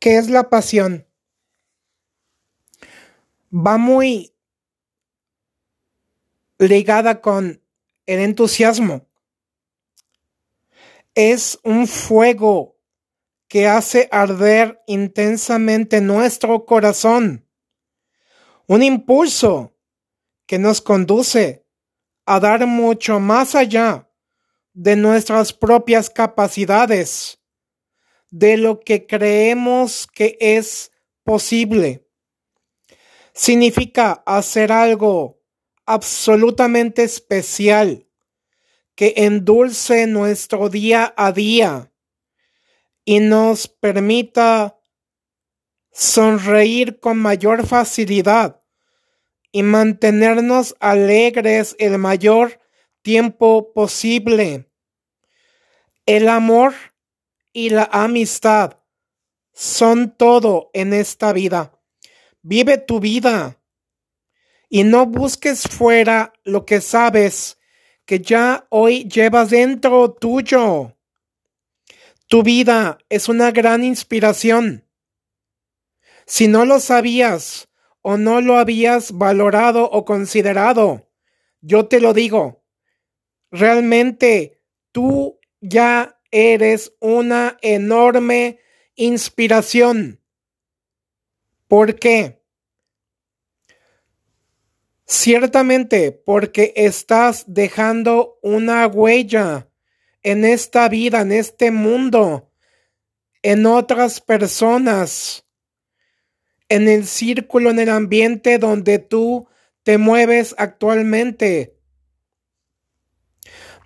¿Qué es la pasión? Va muy ligada con el entusiasmo. Es un fuego que hace arder intensamente nuestro corazón. Un impulso que nos conduce a dar mucho más allá de nuestras propias capacidades de lo que creemos que es posible. Significa hacer algo absolutamente especial que endulce nuestro día a día y nos permita sonreír con mayor facilidad y mantenernos alegres el mayor tiempo posible. El amor y la amistad son todo en esta vida. Vive tu vida y no busques fuera lo que sabes que ya hoy llevas dentro tuyo. Tu vida es una gran inspiración. Si no lo sabías o no lo habías valorado o considerado, yo te lo digo, realmente tú ya eres una enorme inspiración. ¿Por qué? Ciertamente porque estás dejando una huella en esta vida, en este mundo, en otras personas, en el círculo, en el ambiente donde tú te mueves actualmente,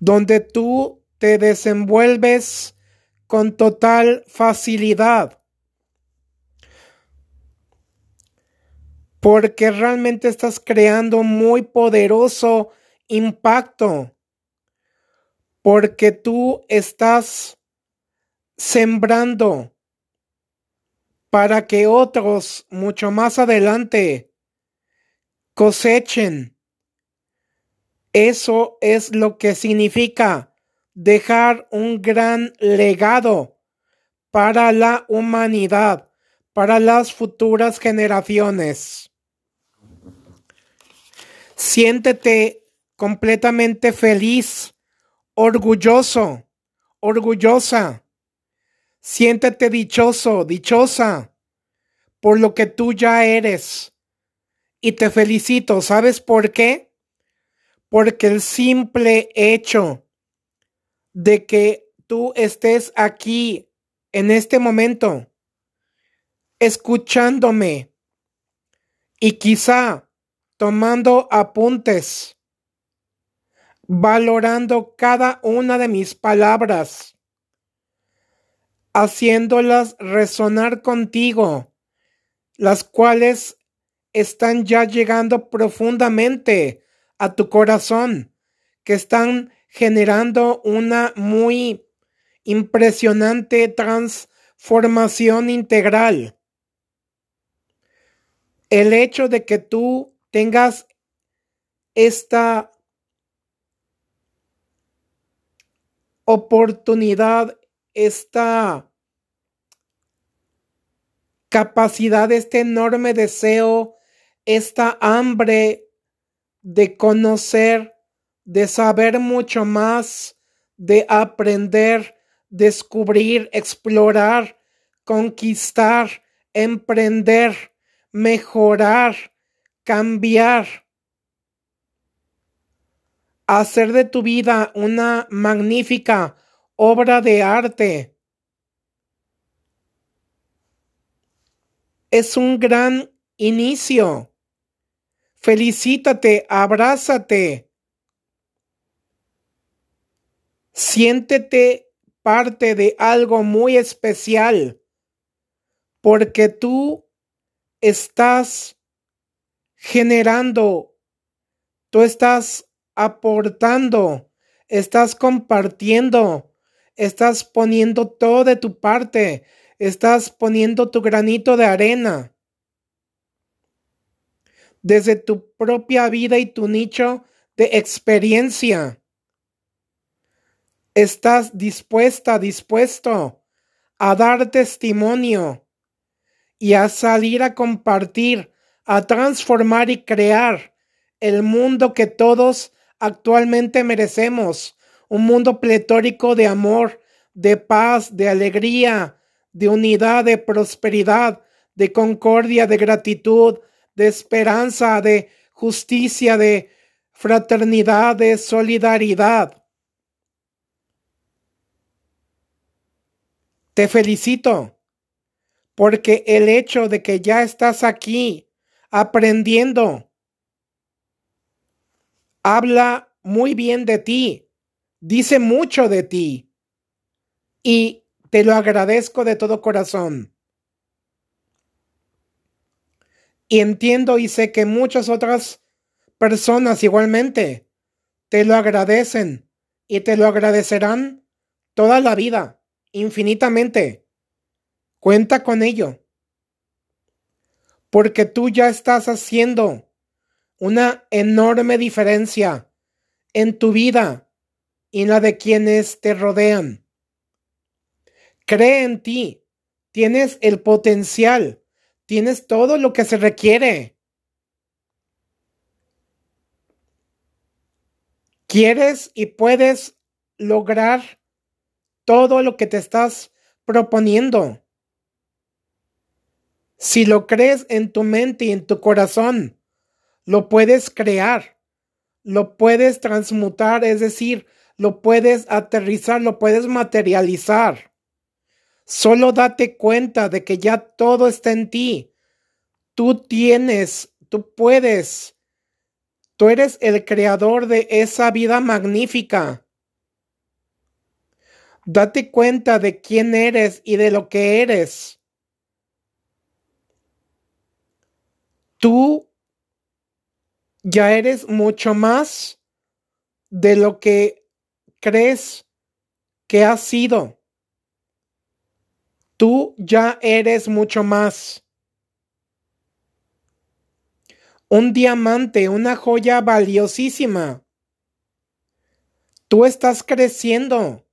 donde tú te desenvuelves con total facilidad. Porque realmente estás creando muy poderoso impacto. Porque tú estás sembrando para que otros mucho más adelante cosechen. Eso es lo que significa dejar un gran legado para la humanidad, para las futuras generaciones. Siéntete completamente feliz, orgulloso, orgullosa. Siéntete dichoso, dichosa por lo que tú ya eres. Y te felicito, ¿sabes por qué? Porque el simple hecho de que tú estés aquí en este momento, escuchándome y quizá tomando apuntes, valorando cada una de mis palabras, haciéndolas resonar contigo, las cuales están ya llegando profundamente a tu corazón, que están generando una muy impresionante transformación integral. El hecho de que tú tengas esta oportunidad, esta capacidad, este enorme deseo, esta hambre de conocer de saber mucho más, de aprender, descubrir, explorar, conquistar, emprender, mejorar, cambiar. Hacer de tu vida una magnífica obra de arte. Es un gran inicio. Felicítate, abrázate Siéntete parte de algo muy especial porque tú estás generando, tú estás aportando, estás compartiendo, estás poniendo todo de tu parte, estás poniendo tu granito de arena desde tu propia vida y tu nicho de experiencia. ¿Estás dispuesta, dispuesto a dar testimonio y a salir a compartir, a transformar y crear el mundo que todos actualmente merecemos, un mundo pletórico de amor, de paz, de alegría, de unidad, de prosperidad, de concordia, de gratitud, de esperanza, de justicia, de fraternidad, de solidaridad. Te felicito porque el hecho de que ya estás aquí aprendiendo habla muy bien de ti, dice mucho de ti y te lo agradezco de todo corazón. Y entiendo y sé que muchas otras personas igualmente te lo agradecen y te lo agradecerán toda la vida, infinitamente. Cuenta con ello. Porque tú ya estás haciendo una enorme diferencia en tu vida y en la de quienes te rodean. Cree en ti. Tienes el potencial. Tienes todo lo que se requiere. Quieres y puedes lograr todo lo que te estás proponiendo. Si lo crees en tu mente y en tu corazón, lo puedes crear, lo puedes transmutar, es decir, lo puedes aterrizar, lo puedes materializar. Solo date cuenta de que ya todo está en ti. Tú tienes, tú puedes. Tú eres el creador de esa vida magnífica. Date cuenta de quién eres y de lo que eres. tú ya eres mucho más de lo que crees que has sido. Tú ya eres mucho más. Un diamante, una joya valiosísima. Tú estás creciendo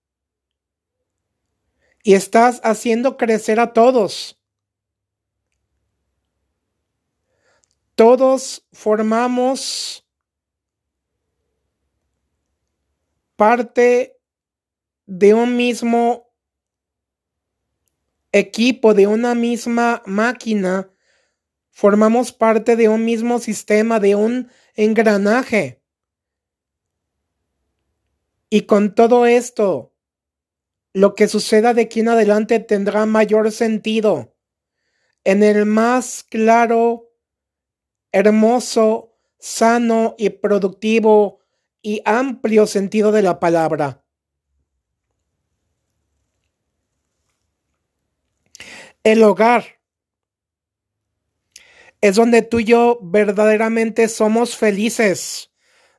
y estás haciendo crecer a todos. todos formamos parte de un mismo equipo, de una misma máquina, formamos parte de un mismo sistema, de un engranaje. Y con todo esto, lo que suceda de aquí en adelante tendrá mayor sentido en el más claro hermoso, sano y productivo y amplio sentido de la palabra. El hogar es donde tú y yo verdaderamente somos felices,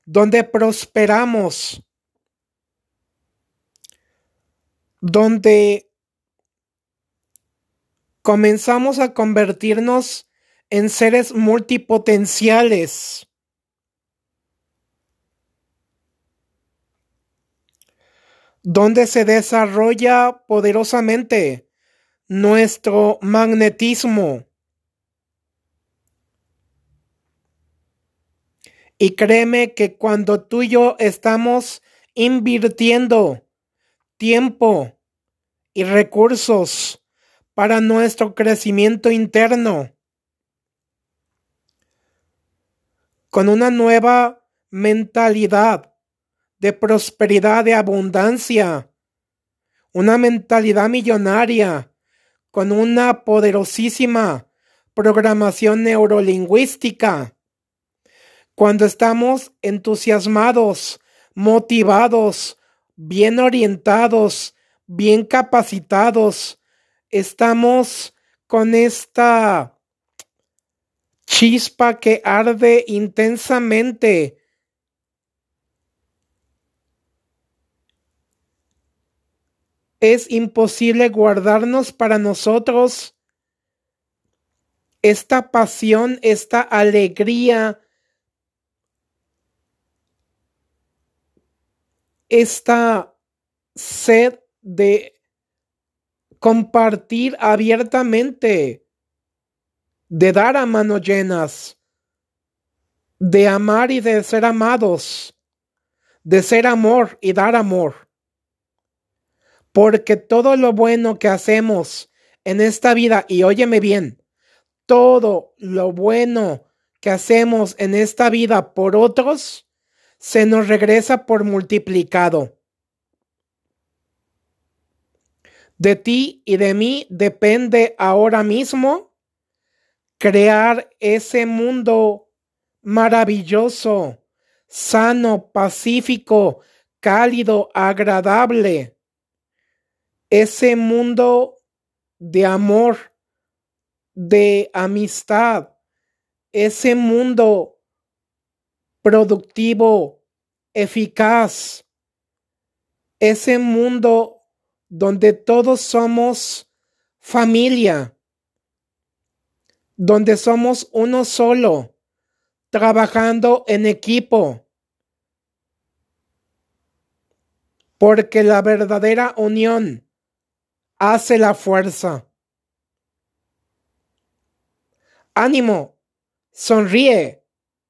donde prosperamos, donde comenzamos a convertirnos en seres multipotenciales. donde se desarrolla poderosamente nuestro magnetismo. Y créeme que cuando tú y yo estamos invirtiendo tiempo y recursos para nuestro crecimiento interno, con una nueva mentalidad de prosperidad, de abundancia, una mentalidad millonaria, con una poderosísima programación neurolingüística. Cuando estamos entusiasmados, motivados, bien orientados, bien capacitados, estamos con esta chispa que arde intensamente. Es imposible guardarnos para nosotros esta pasión, esta alegría, esta sed de compartir abiertamente de dar a manos llenas, de amar y de ser amados, de ser amor y dar amor. Porque todo lo bueno que hacemos en esta vida, y óyeme bien, todo lo bueno que hacemos en esta vida por otros, se nos regresa por multiplicado. De ti y de mí depende ahora mismo crear ese mundo maravilloso, sano, pacífico, cálido, agradable. Ese mundo de amor, de amistad, ese mundo productivo, eficaz, ese mundo donde todos somos familia, donde somos uno solo, trabajando en equipo. Porque la verdadera unión hace la fuerza. Ánimo, sonríe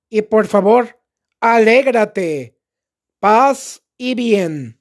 y por favor, alégrate. Paz y bien.